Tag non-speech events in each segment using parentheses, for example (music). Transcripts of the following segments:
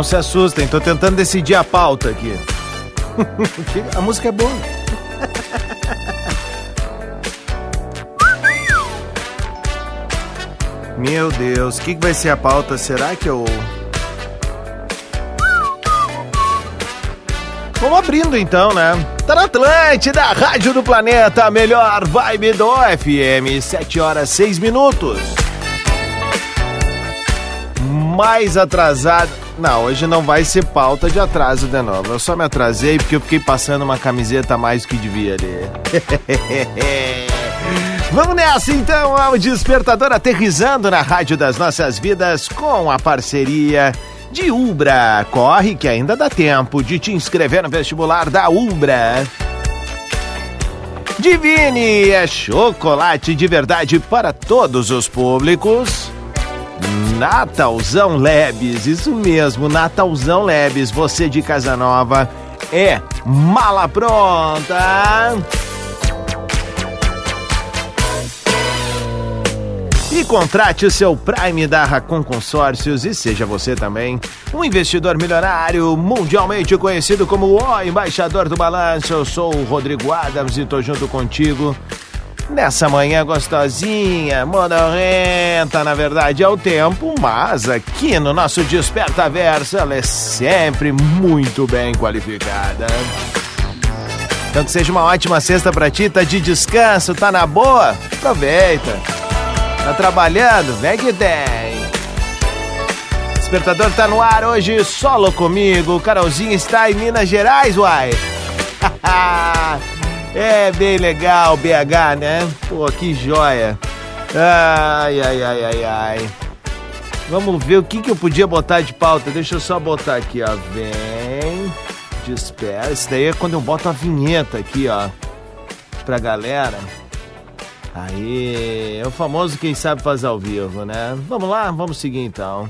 Não se assustem, tô tentando decidir a pauta aqui. (laughs) a música é boa. (laughs) Meu Deus, o que, que vai ser a pauta? Será que eu. Vamos abrindo então, né? Tá na Atlântida, Rádio do Planeta, melhor vibe do FM, 7 horas 6 minutos. Mais atrasado. Não, hoje não vai ser pauta de atraso de novo. Eu só me atrasei porque eu fiquei passando uma camiseta mais que devia ali. (laughs) Vamos nessa então ao Despertador aterrizando na Rádio das Nossas Vidas com a parceria de Ubra. Corre que ainda dá tempo de te inscrever no vestibular da Ubra. Divine é chocolate de verdade para todos os públicos. Natalzão Lebes, isso mesmo, Natalzão Lebes, você de Casa Nova é mala pronta. E contrate o seu Prime da Racon Consórcios e seja você também um investidor milionário mundialmente conhecido como o embaixador do balanço. Eu sou o Rodrigo Adams e tô junto contigo nessa manhã gostosinha, monorenta, na verdade é o tempo, mas aqui no nosso Desperta ela é sempre muito bem qualificada. Então que seja uma ótima sexta pra ti, tá de descanso, tá na boa? Aproveita. Tá trabalhando? Vem que tem. Despertador tá no ar hoje, solo comigo. Carolzinho está em Minas Gerais, uai. (laughs) É bem legal, BH, né? Pô, que joia. Ai, ai, ai, ai, ai. Vamos ver o que, que eu podia botar de pauta. Deixa eu só botar aqui, ó. Vem, despera. Isso daí é quando eu boto a vinheta aqui, ó. Pra galera. Aí, é o famoso quem sabe fazer ao vivo, né? Vamos lá, vamos seguir então.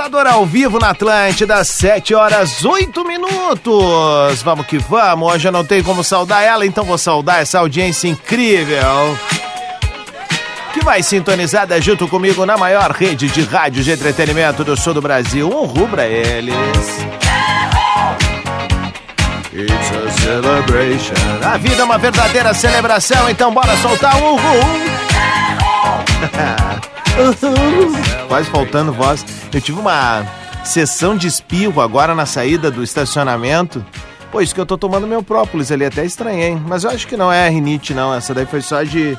Despertador ao vivo na Atlântida, 7 horas 8 minutos. Vamos que vamos. Hoje eu não tenho como saudar ela, então vou saudar essa audiência incrível. Que vai sintonizada junto comigo na maior rede de rádio de entretenimento do sul do Brasil. Um rubra eles. It's a celebration. A vida é uma verdadeira celebração, então bora soltar um uhul. (laughs) (laughs) Quase faltando voz. Eu tive uma sessão de espirro agora na saída do estacionamento. Pô, isso que eu tô tomando meu própolis ali, até estranhei. Mas eu acho que não é rinite, não. Essa daí foi só de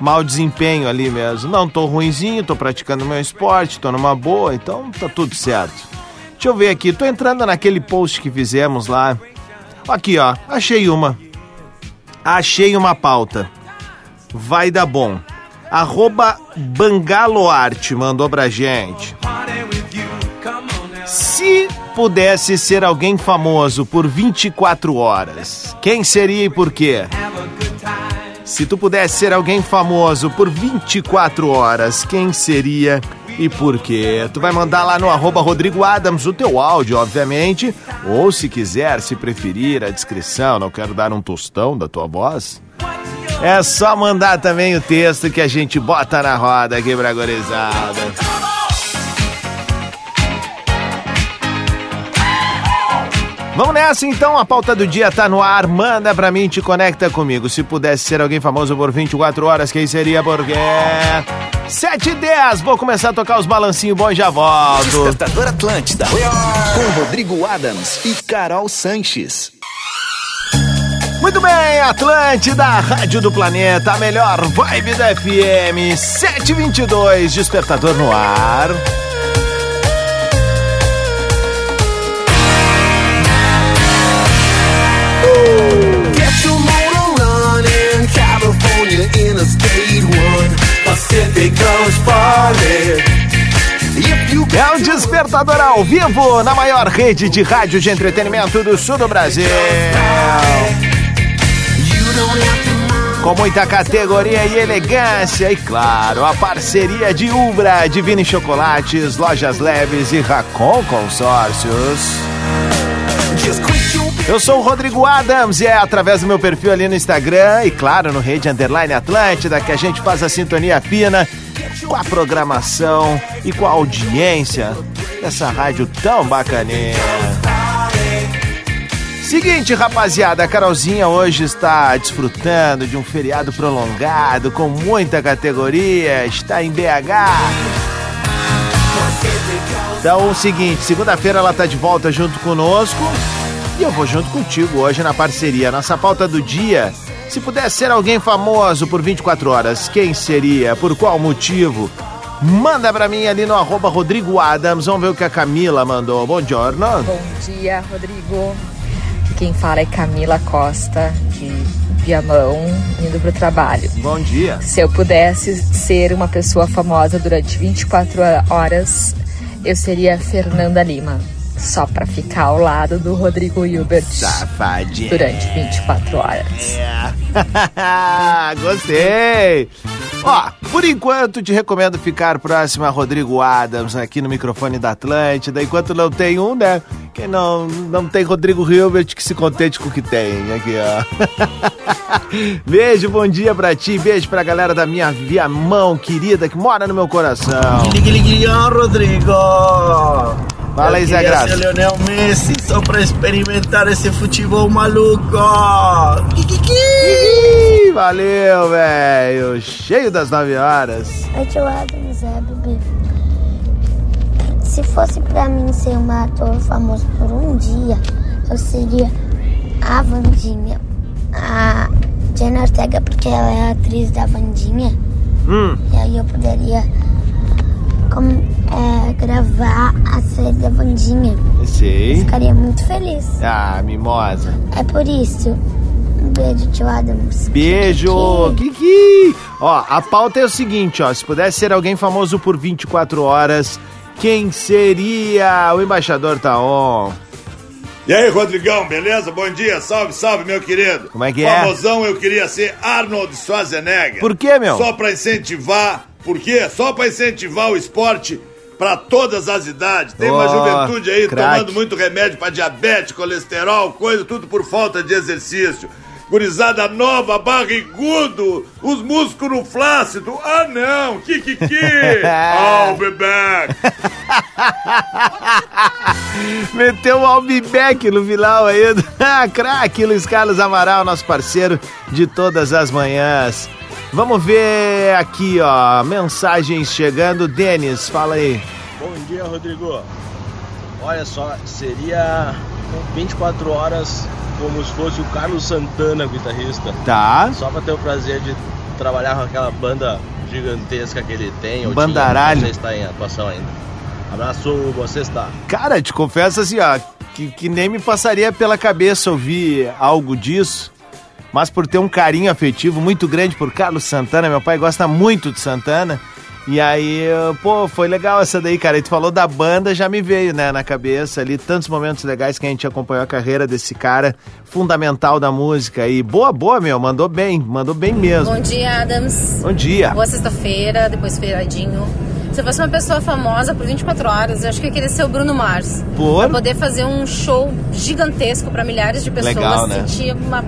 mau desempenho ali mesmo. Não, tô ruinzinho, tô praticando meu esporte, tô numa boa, então tá tudo certo. Deixa eu ver aqui, tô entrando naquele post que fizemos lá. Aqui, ó, achei uma. Achei uma pauta. Vai dar bom. Arroba Bangaloarte mandou pra gente. Se pudesse ser alguém famoso por 24 horas, quem seria e por quê? Se tu pudesse ser alguém famoso por 24 horas, quem seria e por quê? Tu vai mandar lá no arroba Rodrigo Adams o teu áudio, obviamente, ou se quiser, se preferir, a descrição, não quero dar um tostão da tua voz. É só mandar também o texto que a gente bota na roda aqui pra gorizada. Vamos nessa então, a pauta do dia tá no ar. Manda pra mim, te conecta comigo. Se pudesse ser alguém famoso por 24 horas, quem seria? Porque. 7 e 10, vou começar a tocar os balancinhos bons já volto. Despertador Atlântida. Com Rodrigo Adams e Carol Sanches. Muito bem, Atlântida, Rádio do Planeta, a melhor vibe da FM, 722, despertador no ar. Get your motor running, California Interstate 1, Pacific Coast Party. If you É um despertador ao vivo na maior rede de rádio de entretenimento do sul do Brasil. Com muita categoria e elegância, e claro, a parceria de Ubra, Divine Chocolates, Lojas Leves e Racon Consórcios. Eu sou o Rodrigo Adams e é através do meu perfil ali no Instagram e claro no Rede Underline Atlântida que a gente faz a sintonia fina com a programação e com a audiência dessa rádio tão bacaninha. Seguinte, rapaziada, a Carolzinha hoje está desfrutando de um feriado prolongado com muita categoria, está em BH. Então, o seguinte, segunda-feira ela tá de volta junto conosco e eu vou junto contigo hoje na parceria. Nossa pauta do dia, se pudesse ser alguém famoso por 24 horas, quem seria? Por qual motivo? Manda pra mim ali no arroba Rodrigo Adams, vamos ver o que a Camila mandou. Bom giorno. Bom dia, Rodrigo. Quem fala é Camila Costa, de Viamão, indo pro trabalho. Bom dia. Se eu pudesse ser uma pessoa famosa durante 24 horas, eu seria Fernanda Lima. Só pra ficar ao lado do Rodrigo Hilbert Safadinha. durante 24 horas. É. (laughs) Gostei! Ó, por enquanto te recomendo ficar próximo a Rodrigo Adams aqui no microfone da Atlântida. Enquanto não tem um, né? Quem não, não tem Rodrigo Hilbert que se contente com o que tem. Aqui, ó. (laughs) Beijo, bom dia pra ti. Beijo pra galera da minha Viamão querida que mora no meu coração. Ó, Rodrigo! Fala aí, Zé Graça. ser Lionel Messi só pra experimentar esse futebol maluco! Ih, Valeu, velho. Cheio das nove horas. Oi, tio Adams, é, bebê. Se fosse pra mim ser um ator famoso por um dia, eu seria a Vandinha. A Jenna Ortega, porque ela é a atriz da Vandinha. Hum. E aí eu poderia como, é, gravar a série da Vandinha. Sei. Ficaria muito feliz. Ah, mimosa. É por isso. Um beijo, tio Adams. Beijo, Kiki! Ó, a pauta é o seguinte, ó. Se pudesse ser alguém famoso por 24 horas, quem seria? O embaixador tá on. E aí, Rodrigão, beleza? Bom dia, salve, salve, meu querido. Como é que é? Famosão, eu queria ser Arnold Schwarzenegger. Por quê, meu? Só pra incentivar, por quê? Só pra incentivar o esporte pra todas as idades. Tem uma Ó, juventude aí craque. tomando muito remédio pra diabetes, colesterol, coisa, tudo por falta de exercício. Gurizada nova, barrigudo, os músculos flácidos. Ah, não, que, que, que? (laughs) Oh, bebê. (laughs) Meteu o Albibeck no final aí. (laughs) Ah, craque, Luiz Carlos Amaral, nosso parceiro de todas as manhãs. Vamos ver aqui, ó, mensagens chegando. Denis, fala aí. Bom dia, Rodrigo. Olha só, seria 24 horas como se fosse o Carlos Santana, guitarrista. Tá. Só pra ter o prazer de trabalhar com aquela banda gigantesca que ele tem. ou Bandaralho. tinha, Não sei se tá em atuação ainda. Abraço, você está. Cara, te confesso assim, ó, que, que nem me passaria pela cabeça ouvir algo disso, mas por ter um carinho afetivo muito grande por Carlos Santana, meu pai gosta muito de Santana, E aí, pô, foi legal essa daí, cara. E tu falou da banda, já me veio, né, na cabeça ali, tantos momentos legais que a gente acompanhou a carreira desse cara, fundamental da música. E boa, boa, meu, mandou bem, mandou bem mesmo. Bom dia, Adams. Bom dia. Boa sexta-feira, depois feiradinho. Se eu fosse uma pessoa famosa por 24 horas, eu acho que eu queria ser o Bruno Mars. Por? Pra poder fazer um show gigantesco pra milhares de pessoas. Legal, né? Sentir uma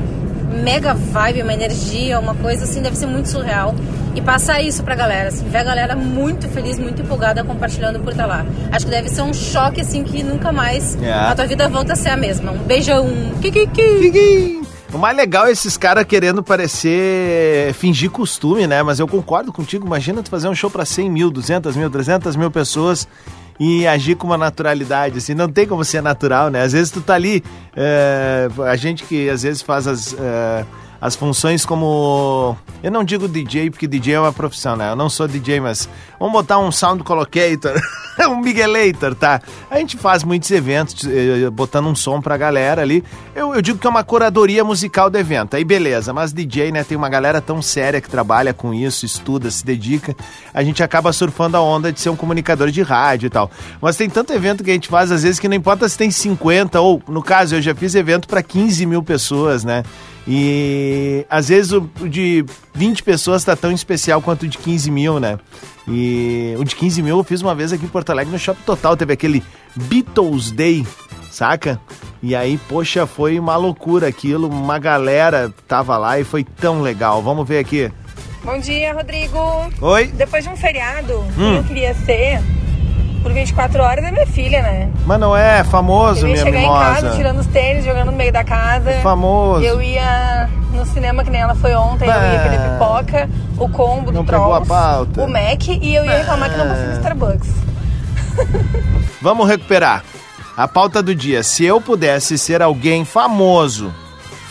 mega vibe, uma energia, uma coisa assim, deve ser muito surreal. E passar isso pra galera, assim, ver a galera muito feliz, muito empolgada compartilhando por estar lá. Acho que deve ser um choque, assim, que nunca mais É. a tua vida volta a ser a mesma. Um beijão. Kikiki. O mais legal é esses caras querendo parecer, fingir costume, né? Mas eu concordo contigo. Imagina tu fazer um show pra 100 mil, 200 mil, 300 mil pessoas e agir com uma naturalidade, assim. Não tem como ser natural, né? Às vezes tu tá ali, é, a gente que às vezes faz as, é, as funções como... Eu não digo DJ, porque DJ é uma profissão, né? Eu não sou DJ, mas vamos botar um sound collocator, (laughs) um Miguelator, tá? A gente faz muitos eventos, eh, botando um som pra galera ali. Eu, eu digo que é uma curadoria musical do evento, aí beleza. Mas DJ, né, tem uma galera tão séria que trabalha com isso, estuda, se dedica. A gente acaba surfando a onda de ser um comunicador de rádio e tal. Mas tem tanto evento que a gente faz, às vezes, que não importa se tem 50 ou, no caso, eu já fiz evento pra 15 mil pessoas, né? E às vezes o o de 20 pessoas tá tão especial quanto o de 15 mil, né? E o de 15 mil eu fiz uma vez aqui em Porto Alegre no Shopping Total. Teve aquele Beatles Day, saca? E aí, poxa, foi uma loucura aquilo. Uma galera tava lá e foi tão legal. Vamos ver aqui. Bom dia, Rodrigo. Oi. Depois de um feriado, Hum. eu queria ser por 24 horas é minha filha, né? Mas não é famoso, eu ia minha chegar mimosa. em casa tirando os tênis, jogando no meio da casa. Famoso. Eu ia no cinema, que nem ela foi ontem, eu ia Bah. querer pipoca, o combo Não do Trolls, pauta. o Mac e eu ia reclamar que não Bah. fosse no Starbucks. (laughs) Vamos recuperar. A pauta do dia. Se eu pudesse ser alguém famoso,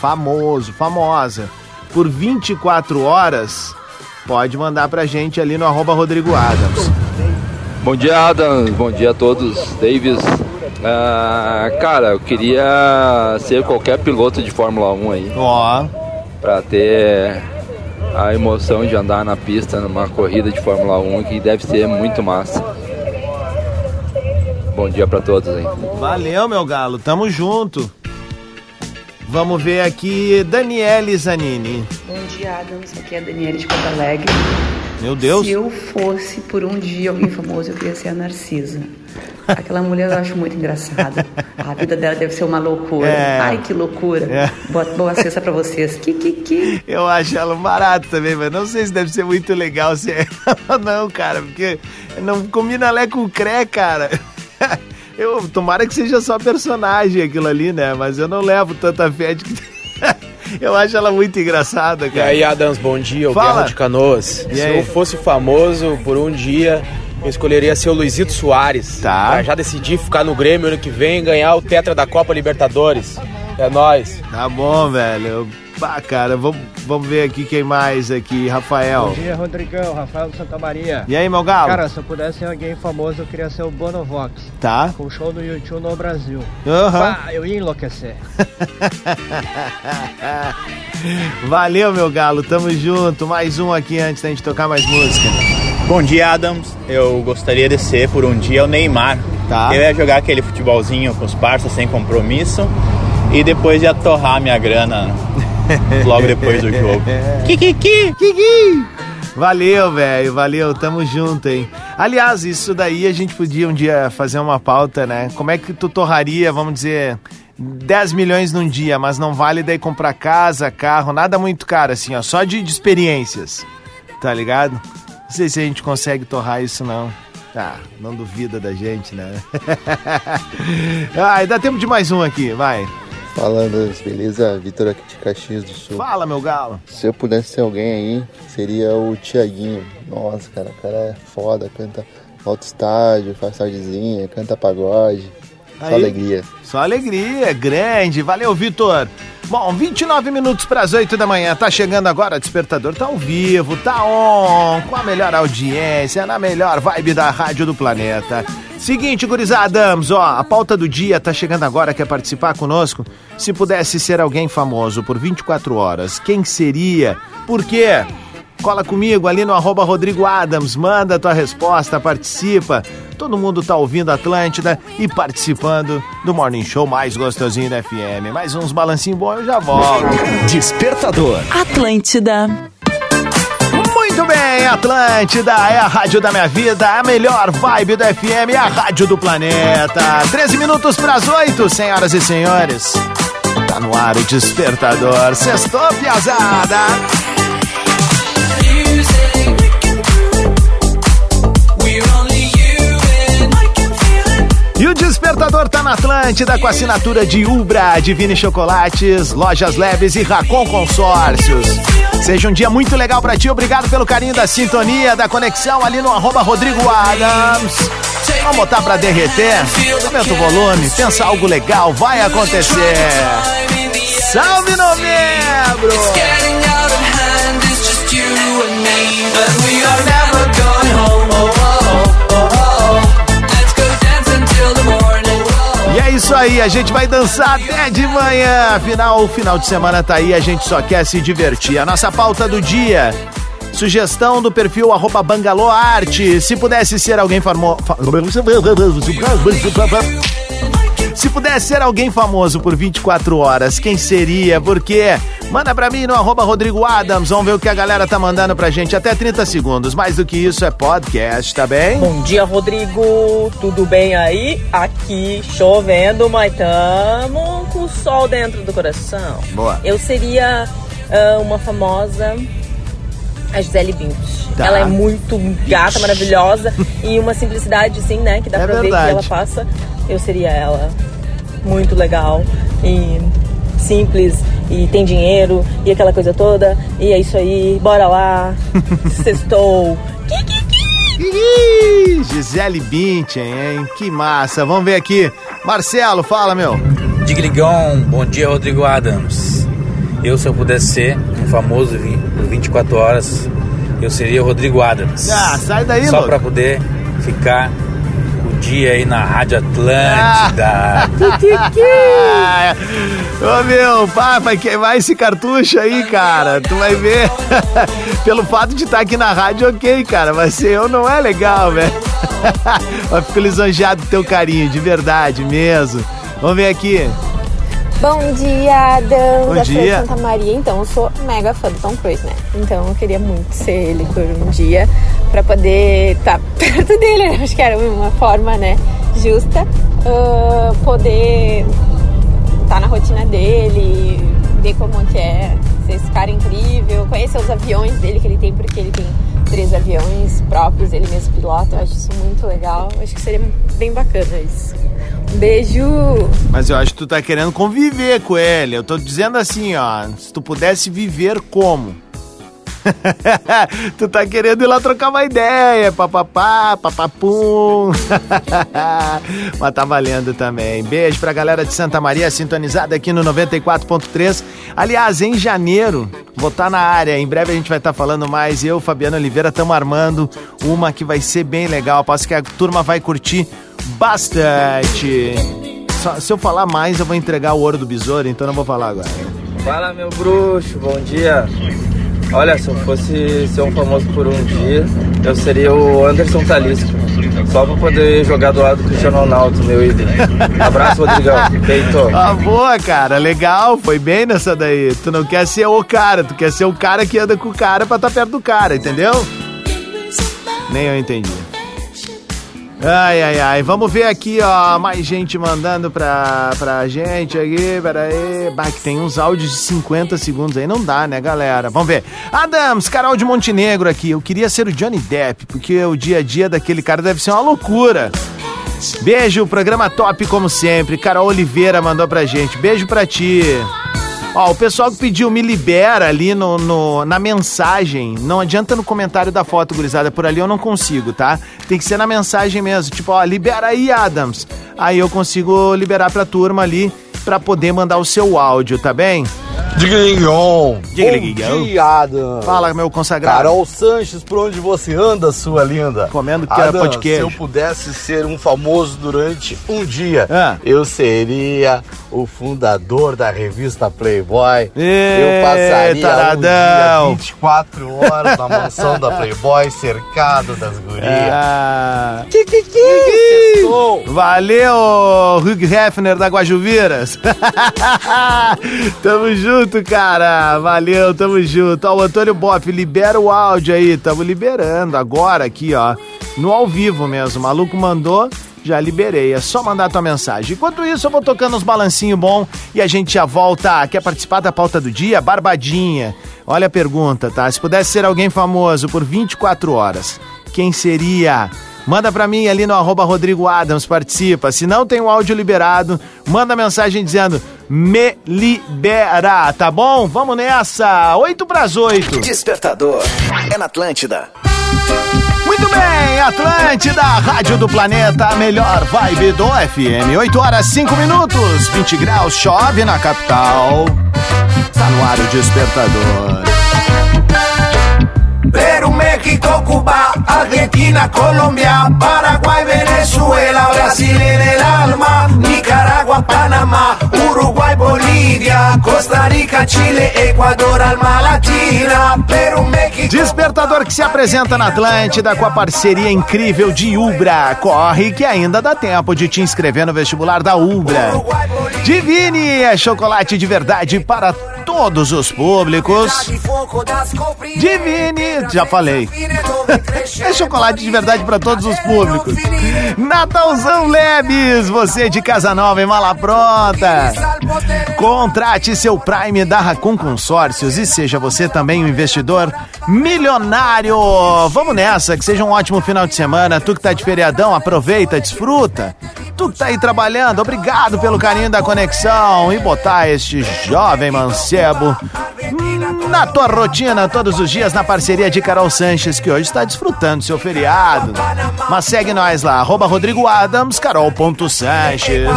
famoso, famosa, por 24 horas, pode mandar pra gente ali no arroba Rodrigo Adams. Bom dia, Adam. Bom dia a todos. Davis. Ah, cara, eu queria ser qualquer piloto de Fórmula 1 aí. Ó. Pra ter a emoção de andar na pista numa corrida de Fórmula 1 que deve ser muito massa. Bom dia pra todos aí. Valeu, meu galo. Tamo junto. Vamos ver aqui, Daniele Zanini. Bom dia, Adams. Aqui é a Daniela de Porto Alegre. Meu Deus. Se eu fosse por um dia alguém famoso, eu queria ser a Narcisa. Aquela mulher eu acho muito engraçada. A vida dela deve ser uma loucura. É. Ai, que loucura. É. Boa, boa sexta pra vocês. Que, que, que. Eu acho ela barato também, mas não sei se deve ser muito legal ser ela, (laughs) não, cara, porque não combina lé com cré, cara. (laughs) Eu, tomara que seja só personagem aquilo ali, né? Mas eu não levo tanta fé de que. (laughs) Eu acho ela muito engraçada, E cara. aí, Adams, bom dia. O Fala. Guerra de Canoas. E Se aí? eu fosse famoso por um dia, eu escolheria ser o Luizito Soares. Tá. Pra já decidir ficar no Grêmio ano que vem e ganhar o Tetra da Copa Libertadores. É nóis. Tá bom, velho. Pá, cara, vamos, vamos ver aqui quem mais aqui. Rafael. Bom dia, Rodrigão. Rafael do Santa Maria. E aí, meu galo? Cara, se eu pudesse ser alguém famoso, eu queria ser o Bonovox. Tá. Com show no YouTube no Brasil. Aham. Pá, eu ia enlouquecer. (laughs) Valeu, meu galo. Tamo junto. Mais um aqui antes da gente tocar mais música. Bom dia, Adams. Eu gostaria de ser por um dia o Neymar. Tá. Eu ia jogar aquele futebolzinho com os parceiros sem compromisso e depois ia torrar minha grana (laughs) logo depois do jogo. (laughs) Kikiki! Kiki! Valeu, velho, valeu, tamo junto, hein? Aliás, isso daí a gente podia um dia fazer uma pauta, né? Como é que tu torraria, vamos dizer, 10 milhões num dia, mas não vale daí comprar casa, carro, nada muito caro, assim, ó, só de, de experiências, tá ligado? Não sei se a gente consegue torrar isso, não. Ah, não duvida da gente, né? (laughs) ah, dá tempo de mais um aqui, vai. Fala, Deus, beleza? Vitor aqui de Caxias do Sul. Fala, meu galo. Se eu pudesse ser alguém aí, seria o Tiaguinho. Nossa, cara, o cara é foda, canta alto estágio, faz tardezinha, canta pagode. Só Aí. alegria. Só alegria, grande. Valeu, Vitor. Bom, 29 minutos para as 8 da manhã. Tá chegando agora, o Despertador tá ao vivo, tá on, com a melhor audiência, na melhor vibe da Rádio do Planeta. Seguinte, gurizada, Adams, ó, a pauta do dia tá chegando agora, quer participar conosco? Se pudesse ser alguém famoso por 24 horas, quem seria? Por quê? Cola comigo ali no arroba Rodrigo Adams, manda tua resposta, participa. Todo mundo tá ouvindo Atlântida e participando do Morning Show mais gostosinho da FM. Mais uns balancinhos bons, eu já volto. Despertador. Atlântida. Muito bem, Atlântida é a rádio da minha vida, a melhor vibe do FM, é a rádio do planeta. 13 minutos para as 8, senhoras e senhores. Tá no ar o despertador. Sextou, piazada. E o Despertador tá na Atlântida com assinatura de Ubra, Divine Chocolates, Lojas Leves e Racon Consórcios. Seja um dia muito legal pra ti, obrigado pelo carinho da sintonia, da conexão ali no arroba Rodrigo Adams. Vamos botar pra derreter? Aumenta o volume, pensa algo legal, vai acontecer. Salve novembro! Isso aí, a gente vai dançar até de manhã. Afinal, o final de semana tá aí, a gente só quer se divertir. A nossa pauta do dia. Sugestão do perfil arroba Bangaloarte. Se pudesse ser alguém famoso. Se pudesse ser alguém famoso por 24 horas, quem seria? Por quê? Manda pra mim no arroba Rodrigo Adams. Vamos ver o que a galera tá mandando pra gente. Até 30 segundos. Mais do que isso é podcast, tá bem? Bom dia, Rodrigo. Tudo bem aí? Aqui chovendo, mas tamo com o sol dentro do coração. Boa. Eu seria ah, uma famosa. A Gisele Bündchen. Tá. Ela é muito gata, maravilhosa (laughs) e uma simplicidade, assim, né? Que dá É pra ver verdade. que ela passa. Eu seria ela. Muito legal e simples e tem dinheiro e aquela coisa toda. E é isso aí, bora lá. (laughs) Sextou. Gisele Bündchen, hein? Que massa. Vamos ver aqui. Marcelo, fala, meu. Digligão, bom dia Rodrigo Adams. Eu, se eu pudesse ser famoso vi- por 24 horas, eu seria o Rodrigo Adams. Ah, sai daí, Só pra poder ficar o dia aí na Rádio Atlântida. Ah, (laughs) Ô meu, pá, vai queimar esse cartucho aí, cara. Tu vai ver. (laughs) Pelo fato de estar aqui na rádio, ok, cara. Mas ser eu não é legal, velho. (laughs) Eu fico lisonjeado do teu carinho, de verdade mesmo. Vamos ver aqui. Bom dia, Adams. Bom de dia. Santa Maria, então eu sou mega fã do Tom Cruise, né? Então eu queria muito ser ele por um dia pra poder estar (laughs) perto dele. né? Acho que era uma forma, né, justa, ah, poder estar na rotina dele, ver como que é ser esse cara incrível, conhecer os aviões dele que ele tem, porque ele tem três aviões próprios, ele mesmo pilota. Eu acho isso muito legal. Eu acho que seria bem bacana isso. Beijo! Mas eu acho que tu tá querendo conviver com ele. Eu tô dizendo assim, ó. Se tu pudesse viver como? (laughs) tu tá querendo ir lá trocar uma ideia, papapá, papapum. (laughs) Mas tá valendo também. Beijo pra galera de Santa Maria, sintonizada aqui no 94.3. Aliás, em janeiro, vou estar na área. Em breve a gente vai estar falando mais. Eu, Fabiano Oliveira, estamos armando uma que vai ser bem legal. Aposto que a turma vai curtir bastante. Só- se eu falar mais, eu vou entregar o ouro do besouro, então não vou falar agora. Fala meu bruxo, bom dia. Olha, se eu fosse ser um famoso por um dia, eu seria o Anderson Talisca. Só pra poder jogar do lado do Cristiano Ronaldo, meu ídolo. Abraço, Rodrigão. Feito. Ah, boa, cara. Legal. Foi bem nessa daí. Tu não quer ser o cara, tu quer ser o cara que anda com o cara pra estar perto do cara, entendeu? Nem eu entendi. Ai, ai, ai. Vamos ver aqui, ó. Mais gente mandando pra, pra gente aqui. Pera aí. Bah, que tem uns áudios de 50 segundos aí. Não dá, né, galera? Vamos ver. Adams, Carol de Montenegro aqui. Eu queria ser o Johnny Depp, porque o dia a dia daquele cara deve ser uma loucura. Beijo, programa top como sempre. Carol Oliveira mandou pra gente. Beijo pra ti. Ó, o pessoal que pediu me libera ali no, no- na mensagem. Não adianta no comentário da foto, gurizada. Por ali eu não consigo, tá? Tem que ser na mensagem mesmo. Tipo, ó, libera aí, Adams. Aí eu consigo liberar pra turma ali pra poder mandar o seu áudio, tá bem? Diguinhon. Bom dia, Adam. Fala, meu consagrado. Carol Sanches, por onde você anda, sua linda? Comendo que Adam, queijo. se eu pudesse ser um famoso durante um dia, Ah. eu seria o fundador da revista Playboy. Ê, eu passaria taradão. um dia 24 horas na mansão da Playboy, cercado das gurias. Ah. Que, que, que? Sextou. Valeu, Hugh Hefner da Guajuviras. (laughs) tamo junto, cara. Valeu, tamo junto. Ó, o Antônio Boff, libera o áudio aí. Tamo liberando agora aqui, ó. No ao vivo mesmo. O maluco mandou, já liberei. É só mandar tua mensagem. Enquanto isso, eu vou tocando uns balancinhos bom e a gente já volta. Quer participar da pauta do dia? Barbadinha. Olha a pergunta, tá? Se pudesse ser alguém famoso por 24 horas, quem seria? Manda pra mim ali no arroba Rodrigo Adams, participa. Se não tem o áudio liberado, manda mensagem dizendo me libera, tá bom? Vamos nessa, 8 pras 8. Despertador. É na Atlântida. Muito bem, Atlântida, Rádio do Planeta, a melhor vibe do FM. 8 horas 5 minutos, 20 graus, chove na capital. Tá no ar o despertador. Perú, México, Cuba, Argentina, Colombia, Paraguay, Venezuela, Brasil en el alma, Nicaragua, Panamá, Uruguay, Bolívia, Costa Rica, Chile, Ecuador, alma latina, Perú, México. Despertador que se apresenta na Atlântida com a parceria incrível de Ubra. Corre que ainda dá tempo de te inscrever no vestibular da Ubra. Divine é chocolate de verdade para todos os públicos. Divine, já falei. (laughs) é chocolate de verdade para todos os públicos. Natalzão Lebes, você de casa nova e mala pronta. Contrate seu Prime da Racon Consórcios e seja você também um investidor milionário. Vamos nessa, que seja um ótimo final de semana. Tu que tá de feriadão, aproveita, desfruta. Tu que tá aí trabalhando, obrigado pelo carinho da conexão e botar este jovem mancebo na tua rotina todos os dias na parceria de Carol Sanches, que hoje está desfrutando seu feriado. Mas segue nós lá, arroba Rodrigo Adams, carol.sanches.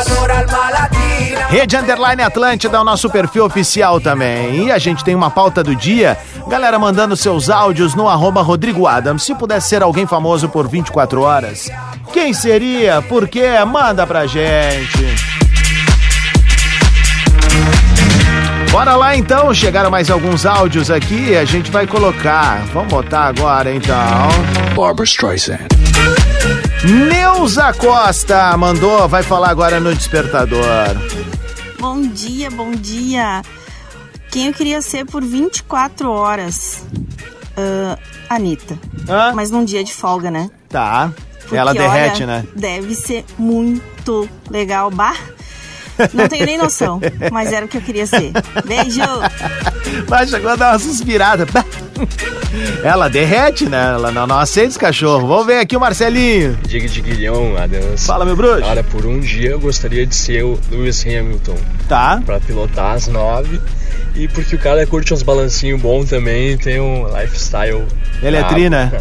Rede Underline Atlântida é o nosso perfil oficial também. E a gente tem uma pauta do dia. Galera mandando seus áudios no arroba Rodrigo Adams. Se pudesse ser alguém famoso por 24 horas, quem seria? Por quê? Manda pra gente. Bora lá então, chegaram mais alguns áudios aqui, a gente vai colocar. Vamos botar agora então. Barbara Streisand. Neuza Costa mandou, vai falar agora no despertador. Bom dia, bom dia. Quem eu queria ser por 24 horas? Ah, Anitta. Mas num dia de folga, né? Tá. Porque, Ela derrete, olha, né? Deve ser muito legal. Bah! Não tenho nem noção, mas era o que eu queria ser. Beijo! Mas chegou a dar uma suspirada. Ela derrete, né? Ela não, não aceita esse cachorro. Vamos ver aqui o Marcelinho. Diga de guilhão, Adams. Fala, meu bruxo. Cara, por um dia eu gostaria de ser o Lewis Hamilton. Tá. Pra pilotar às nove. E porque o cara curte uns balancinhos bons também, tem um lifestyle. Ele é tri, né?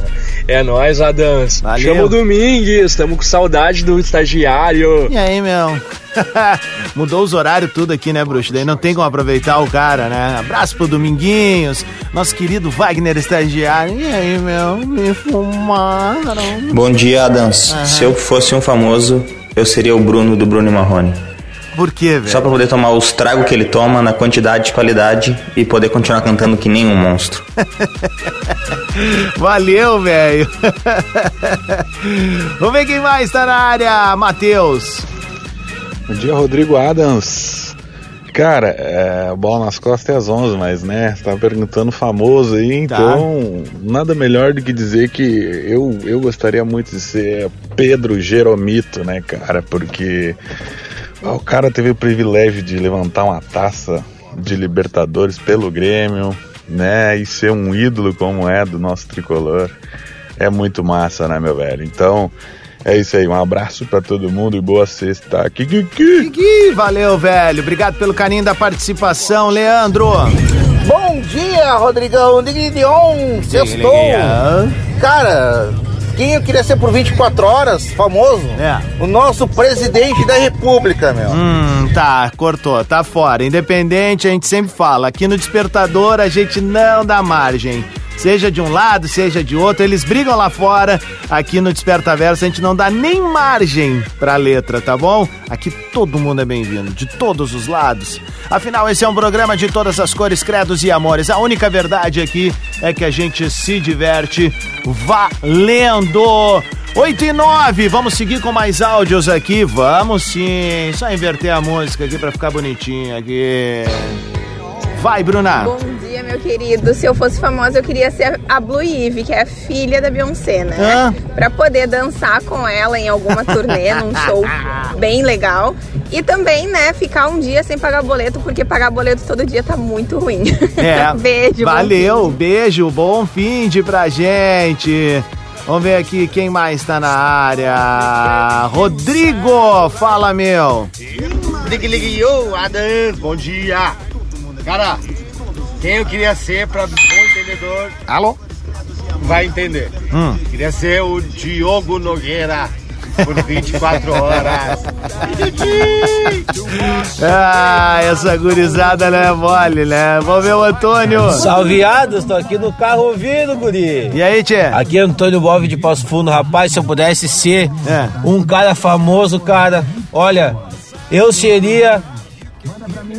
É nóis, Adams. Valeu. Chama o Domingues, estamos com saudade do estagiário. E aí, meu? (laughs) Mudou os horários tudo aqui, né, bruxo? Daí não tem como aproveitar o cara, né? Abraço pro Dominguinhos, nosso querido Wagner estagiário. E aí, meu? Me fumaram. Bom dia, Adams. Aham. Se eu fosse um famoso, eu seria o Bruno do Bruno e Marrone. Por quê, velho? Só pra poder tomar os tragos que ele toma na quantidade e qualidade e poder continuar cantando que nem um monstro. (laughs) Valeu, velho. (laughs) Vamos ver quem mais tá na área, Matheus. Bom dia, Rodrigo Adams. Cara, é, bola nas costas é às 11, mas né, você tava perguntando famoso aí, então nada melhor do que dizer que eu, eu gostaria muito de ser Pedro Jeromito, né, cara, porque o cara teve o privilégio de levantar uma taça de Libertadores pelo Grêmio, né, e ser um ídolo como é do nosso tricolor. É muito massa, né, meu velho? Então, é isso aí, um abraço pra todo mundo e boa sexta. Kiki. Ih, valeu, velho. Obrigado pelo carinho da participação, Leandro. Bom dia, Rodrigão. Dignion, sextou. Cara, quem eu queria ser por 24 horas, famoso? É. O nosso presidente da república, meu. Hum, tá, cortou, tá fora. Independente, a gente sempre fala. Aqui no Despertador a gente não dá margem. Seja de um lado, seja de outro, eles brigam lá fora. Aqui no Desperta Verso a gente não dá nem margem pra letra, tá bom? Aqui todo mundo é bem-vindo, de todos os lados. Afinal, esse é um programa de todas as cores, credos e amores. A única verdade aqui é que a gente se diverte valendo. 8 e 9, vamos seguir com mais áudios aqui? Vamos sim. Só inverter a música aqui pra ficar bonitinho aqui. Vai, Bruna. Bom meu querido. Se eu fosse famosa, eu queria ser a Blue Ivy, que é a filha da Beyoncé, né? Hã? Pra poder dançar com ela em alguma turnê, num show (laughs) bem legal. E também, né, ficar um dia sem pagar boleto, porque pagar boleto todo dia tá muito ruim. É. (laughs) Beijo. bom Valeu, beijo, bom fim de pra gente. Vamos ver aqui quem mais tá na área. Rodrigo, fala meu. Ligue, ligue, yo, Adams, bom dia. Cara, quem eu queria ser pra bom entendedor Alô? vai entender. Hum. Queria ser o Diogo Nogueira por 24 horas. (laughs) Ah, essa gurizada não é mole, né? Vamos ver o Antônio. Salveados, tô aqui no carro ouvindo, guri. E aí, Tchê? Aqui é Antônio Bove de Passo Fundo. Rapaz, se eu pudesse ser É. um cara famoso, cara, olha, eu seria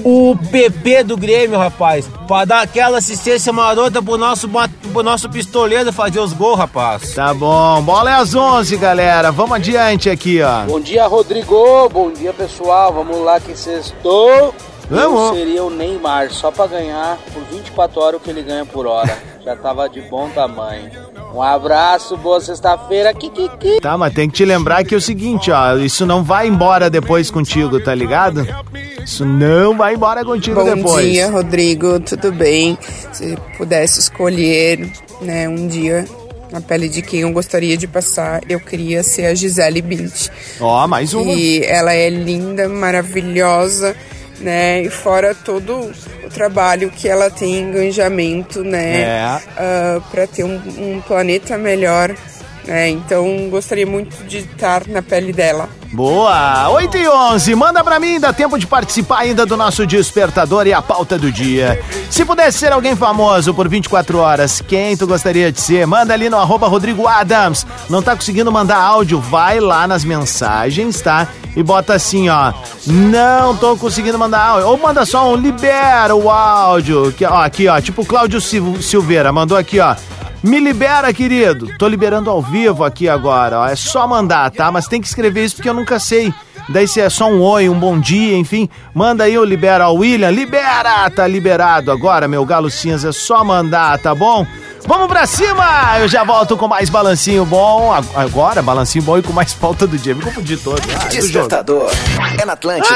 o PP do Grêmio, rapaz. Pra dar aquela assistência marota pro nosso, pro nosso pistoleiro fazer os gols, rapaz. Tá bom, bola é às 11, galera. Vamos adiante aqui, ó. Bom dia, Rodrigo. Bom dia, pessoal. Vamos lá que sextou. Vamos. Eu seria o Neymar, só pra ganhar por 24 horas o que ele ganha por hora. Já tava de bom tamanho. Um abraço, boa sexta-feira. Kikiki. Tá, mas tem que te lembrar que é o seguinte, ó. Isso não vai embora depois contigo, tá ligado? Isso não vai embora contigo Bom depois. dia, Rodrigo, tudo bem? Se pudesse escolher, né, um dia na pele de quem eu gostaria de passar, eu queria ser a Gisele Bint. Ó, mais uma. E ela é linda, maravilhosa, né? E fora todo o trabalho que ela tem em engajamento, né? É. para ter um, um planeta melhor, né? Então gostaria muito de estar na pele dela. Boa! 8 e 11, manda pra mim, dá tempo de participar ainda do nosso despertador e a pauta do dia. Se pudesse ser alguém famoso por 24 horas, quem tu gostaria de ser? Manda ali no arroba Rodrigo Adams. Não tá conseguindo mandar áudio? Vai lá nas mensagens, tá? E bota assim, ó. Não tô conseguindo mandar áudio. Ou manda só um libera o áudio. Que, ó, aqui, ó. Tipo Cláudio Sil- Silveira mandou aqui, ó. Me libera, querido. Tô liberando ao vivo aqui agora, ó. É só mandar, tá? Mas tem que escrever isso porque eu nunca sei. Daí se é só um oi, um bom dia, enfim. Manda aí o libera ao William. Libera! Tá liberado agora, meu galo cinza. É só mandar, tá bom? Vamos pra cima! Eu já volto com mais balancinho bom. Ag- Agora, balancinho bom e com mais pauta do dia. Me confundi todo. Ah. Despertador. É na Atlântida.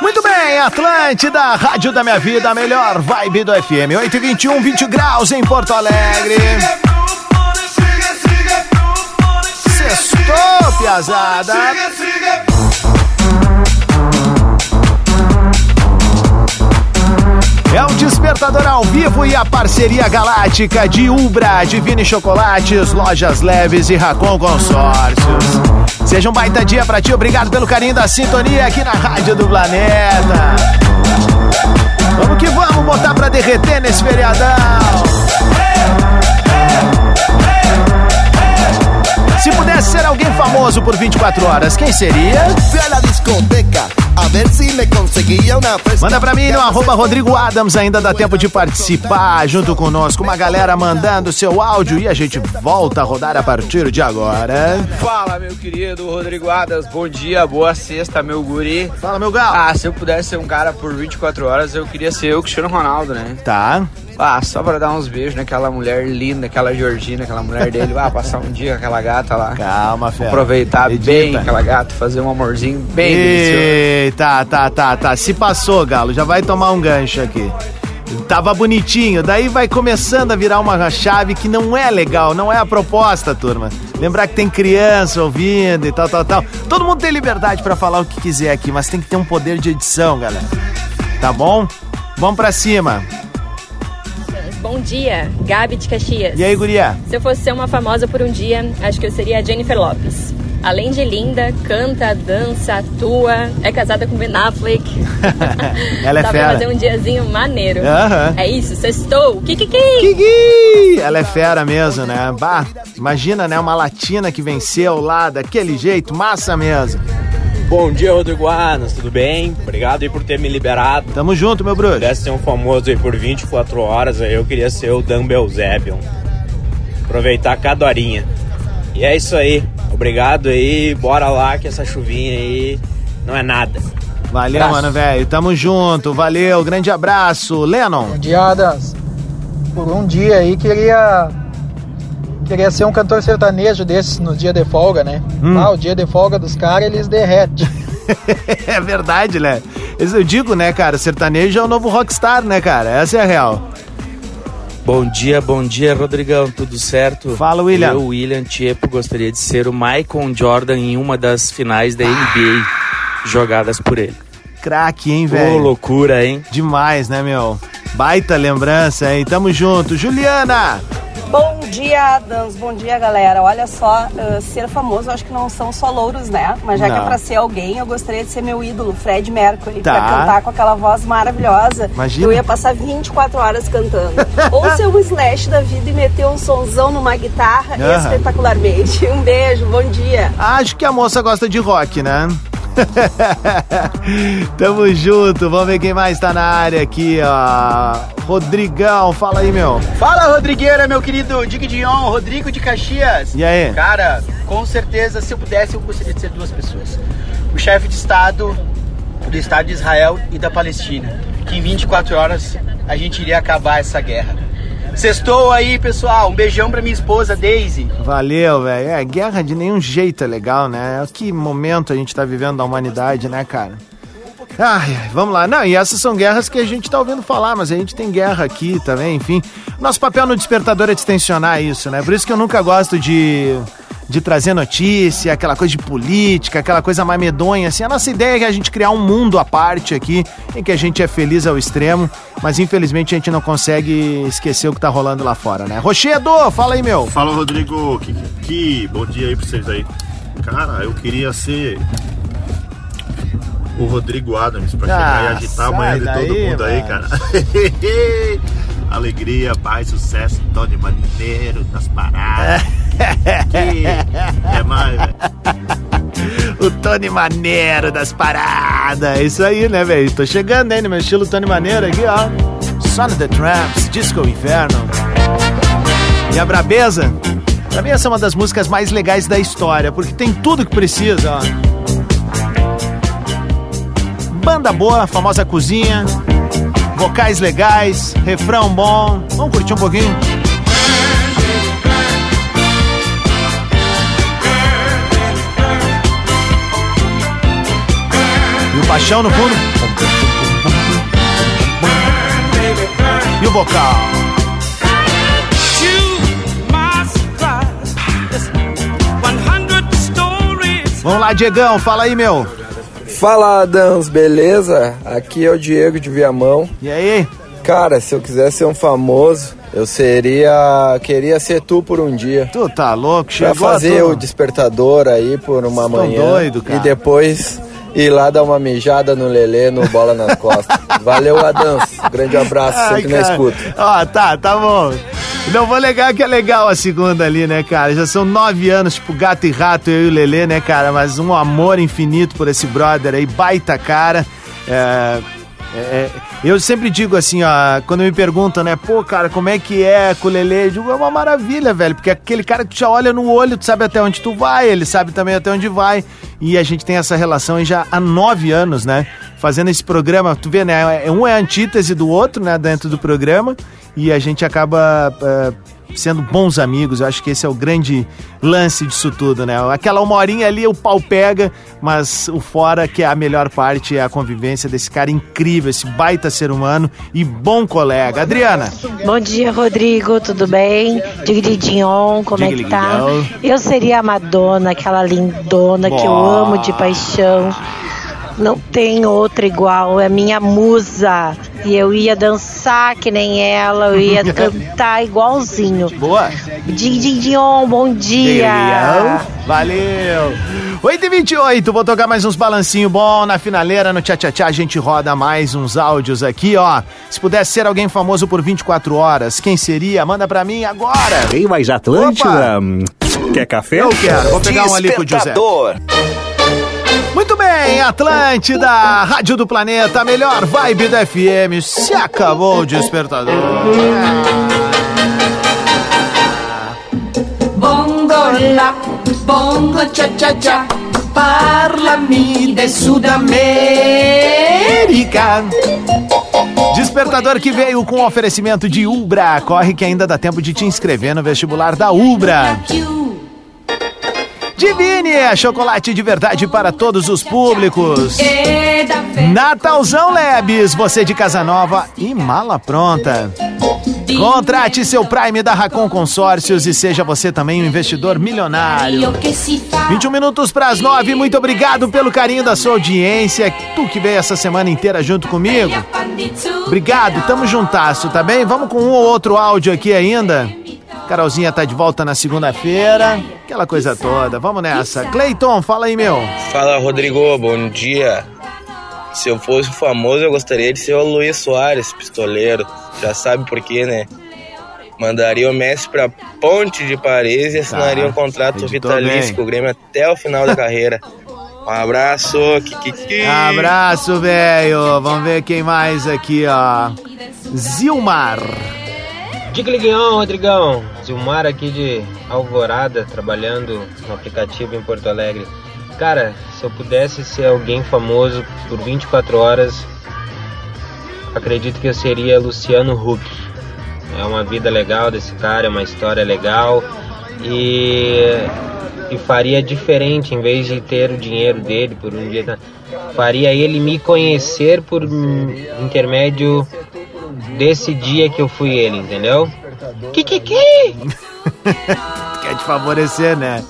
Muito bem, Atlântida, Rádio da Minha Vida, a melhor vibe do FM. 8 e 21, 20 graus em Porto Alegre. Sextou, piazada. Despertador ao vivo e a parceria galáctica de Ubra, Divine Chocolates, Lojas Leves e Racon Consórcios. Seja um baita dia pra ti, obrigado pelo carinho da sintonia aqui na Rádio do Planeta. Vamos que vamos botar pra derreter nesse feriadão. Se pudesse ser alguém famoso por 24 horas, quem seria? Fui a la discoteca a ver si me conseguía una fresca. Manda pra mim no arroba Rodrigo Adams, ainda dá tempo de participar junto conosco. Uma galera mandando seu áudio e a gente volta a rodar a partir de agora. Fala, meu querido Rodrigo Adas. Bom dia, boa sexta, meu guri. Fala, meu galo. Ah, se eu pudesse ser um cara por 24 horas, eu queria ser o Cristiano Ronaldo, né? Tá. Ah, só pra dar uns beijos naquela mulher linda, aquela Georgina, aquela mulher dele. Ah, passar um dia com aquela gata lá. Calma, fera. Aproveitar Medita. bem aquela gata, fazer um amorzinho bem delicioso. Tá, tá, tá, tá. Se passou, Galo, já vai tomar um gancho aqui. Tava bonitinho, daí vai começando a virar uma chave que não é legal, não é a proposta, turma. Lembrar que tem criança ouvindo e tal, tal, tal. Todo mundo tem liberdade pra falar o que quiser aqui, mas tem que ter um poder de edição, galera. Tá bom? Vamos pra cima. bom dia. Gabi de Caxias. E aí, guria? Se eu fosse ser uma famosa por um dia, acho que eu seria a Jennifer Lopes. Além de linda, canta, dança, atua, é casada com Ben Affleck. (laughs) Ela é Dá fera. pra fazer um diazinho maneiro. É isso, sextou. Kikiki. Ih, Ela é fera mesmo, né? Bah, imagina, né? Uma latina que venceu lá daquele jeito, massa mesmo. Bom dia, Rodrigo Adams, tudo bem? Obrigado aí por ter me liberado. Tamo junto, meu bruxo. Se pudesse ser um famoso aí por 24 horas, aí eu queria ser o Dan Belzebion. Aproveitar cada horinha. E é isso aí. Obrigado aí, bora lá que essa chuvinha aí não é nada. Valeu, Abraço. mano, velho. Tamo junto. Valeu, grande abraço. Lennon. Bom dia, Adams. Por um dia aí queria queria ser um cantor sertanejo desses no dia de folga, né? Hum. Ah, o dia de folga dos caras eles derretem. (laughs) é verdade, né? Eu digo, né, cara, sertanejo é o novo rockstar, né, cara? Essa é a real. Bom dia, bom dia, Rodrigão, tudo certo? Fala, William. Eu, William Tiepo, gostaria de ser o Michael Jordan em uma das finais da NBA jogadas por ele. Craque, hein, Ô, velho? loucura, hein? Demais, né, meu? Baita lembrança, hein? Tamo junto. Juliana! Bom dia, Adams. Bom dia, galera. Olha só, uh, ser famoso, acho que não são só louros, né? Mas já que é Não. pra ser alguém, eu gostaria de ser meu ídolo, Fred Mercury, Tá. pra cantar com aquela voz maravilhosa. Imagina. Eu ia passar 24 horas cantando. (laughs) Ou ser o Slash da vida e meter um sonzão numa guitarra Aham. espetacularmente. Um beijo, bom dia. Acho que a moça gosta de rock, né? (laughs) Tamo junto, vamos ver quem mais tá na área aqui, ó. Rodrigão, fala aí, meu. Fala, Rodrigueira, meu querido Dick Dion, Rodrigo de Caxias. E aí? Cara, com certeza, se eu pudesse, eu gostaria de ser duas pessoas. O chefe de Estado do Estado de Israel e da Palestina. Que em 24 horas a gente iria acabar essa guerra. Sextou aí, pessoal. Um beijão pra minha esposa, Daisy. Valeu, velho. É, guerra de nenhum jeito é legal, né? Que momento a gente tá vivendo da humanidade, né, cara? Ai, vamos lá. Não, e essas são guerras que a gente tá ouvindo falar, mas a gente tem guerra aqui também, enfim. Nosso papel no despertador é distensionar isso, né? Por isso que eu nunca gosto de, de trazer notícia, aquela coisa de política, aquela coisa mais medonha, assim. A nossa ideia é que a gente criar um mundo à parte aqui, em que a gente é feliz ao extremo, mas infelizmente a gente não consegue esquecer o que tá rolando lá fora, né? Rochedo, fala aí, meu. Fala, Rodrigo. Que, que bom dia aí pra vocês aí. Cara, eu queria ser o Rodrigo Adams pra chegar e agitar a manhã de todo daí, mundo aí, cara. (laughs) Alegria, paz, sucesso, Tony Maneiro das paradas. (laughs) que é mais. O Tony Maneiro das paradas. É isso aí, né, velho? Tô chegando, hein, no meu estilo Tony Maneiro aqui, ó. Son of the Tramps, Disco Inferno. E a Brabeza? Pra mim, essa é uma das músicas mais legais da história, porque tem tudo que precisa, ó. Banda boa, famosa cozinha, vocais legais, refrão bom. Vamos curtir um pouquinho? E o paixão no fundo. E o vocal. Vamos lá, Diegão, fala aí, meu. Fala, Adams, beleza? Aqui é o Diego de Viamão. E aí? Cara, se eu quisesse ser um famoso, eu seria. Queria ser tu por um dia. Tu tá louco? Pra Chegou fazer a tu- o despertador aí por uma Vocês manhã. doido, cara. E depois ir lá dar uma mijada no Lelê, no bola nas costas. (laughs) Valeu, Adams. Grande abraço, Ai, sempre na cara. escuta. Ó, tá, tá bom. Não vou negar que é legal a segunda ali, né, cara? Já são nove anos, tipo, gato e rato, eu e o Lelê, né, cara? Mas um amor infinito por esse brother aí, baita cara. É, é, é, eu sempre digo assim, ó, quando me perguntam, né, pô, cara, como é que é com o Lelê? Eu digo, é uma maravilha, velho, porque é aquele cara que tu já olha no olho, tu sabe até onde tu vai, ele sabe também até onde vai. E a gente tem essa relação já há nove anos, né? Fazendo esse programa, tu vê, né? é- Um é a antítese do outro, né? Dentro do programa. E a gente acaba eh, sendo bons amigos. Eu acho que esse é o grande lance disso tudo, né? Aquela uma horinha ali o pau pega, mas o fora, que é a melhor parte, é a convivência desse cara incrível, esse baita ser humano e bom colega. Adriana. Bom dia, Rodrigo, tudo bem? Digridion, como é que tá? Eu seria a Madonna, aquela lindona que eu amo de paixão. Não tem outra igual, é minha musa. E eu ia dançar que nem ela, eu ia (laughs) cantar igualzinho. Boa. Din, din, Dion, bom dia. Valeu. 8h28, vou tocar mais uns balancinho bom na finaleira, no tchá tchá a gente roda mais uns áudios aqui, ó. Se pudesse ser alguém famoso por 24 horas, quem seria? Manda pra mim agora. Tem mais Atlântida? Quer café? Eu quero, vou pegar um ali com o José. Muito bem, Atlântida, Rádio do Planeta, melhor vibe da FM. Se acabou o despertador. Bongo la, bongo cha cha cha, parlami de Sudamérica. Despertador que veio com oferecimento de Ubra. Corre que ainda dá tempo de te inscrever no vestibular da Ubra. Divine é chocolate de verdade para todos os públicos. Natalzão Labs, você de casa nova e mala pronta. Contrate seu Prime da Racon Consórcios e seja você também um investidor milionário. 21 minutos para as 9, muito obrigado pelo carinho da sua audiência. Tu que veio essa semana inteira junto comigo. Obrigado, tamo juntasso, tá bem? Vamos com um ou outro áudio aqui ainda. Carolzinha tá de volta na segunda-feira. Aquela coisa toda. Vamos nessa. Cleiton, fala aí, meu. Fala, Rodrigo. Bom dia. Se eu fosse famoso, eu gostaria de ser o Luiz Soares, pistoleiro. Já sabe por quê, né? Mandaria o Messi pra Ponte de Paris e assinaria Tá, um contrato editou vitalício com o Grêmio até o final da (laughs) carreira. Um abraço, Kikiki. Abraço, velho. Vamos ver quem mais aqui, ó. Zilmar. Digliguião, Rodrigão. Zilmar aqui de Alvorada, trabalhando no aplicativo em Porto Alegre. Cara, se eu pudesse ser alguém famoso por 24 horas, acredito que eu seria Luciano Huck. É uma vida legal desse cara, é uma história legal e, e faria diferente em vez de ter o dinheiro dele por um dia. Faria ele me conhecer por intermédio desse dia que eu fui ele, entendeu? Que que que? (laughs) Quer te favorecer, né?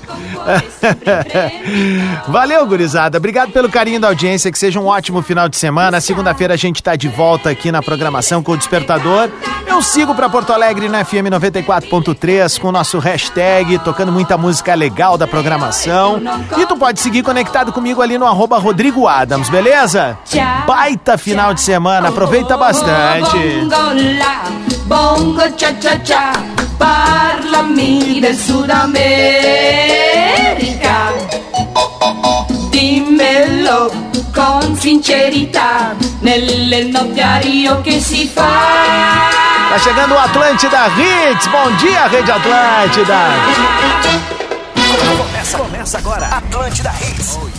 (laughs) Valeu, gurizada. Obrigado pelo carinho da audiência. Que seja um ótimo final de semana. Segunda-feira a gente tá de volta aqui na programação com o Despertador. Eu sigo pra Porto Alegre na FM 94.3 com o nosso hashtag, tocando muita música legal da programação. E tu pode seguir conectado comigo ali no arroba Rodrigo Adams, beleza? Baita final de semana. Aproveita bastante. Bongo cha cha cha, parlami del Sudamerica. Dimmelo con sincerità, nelle notti a Rio che si fa. Tá chegando o Atlântida Hits. Bom dia, Rede Atlântida. Começa, começa agora. Atlântida Hits.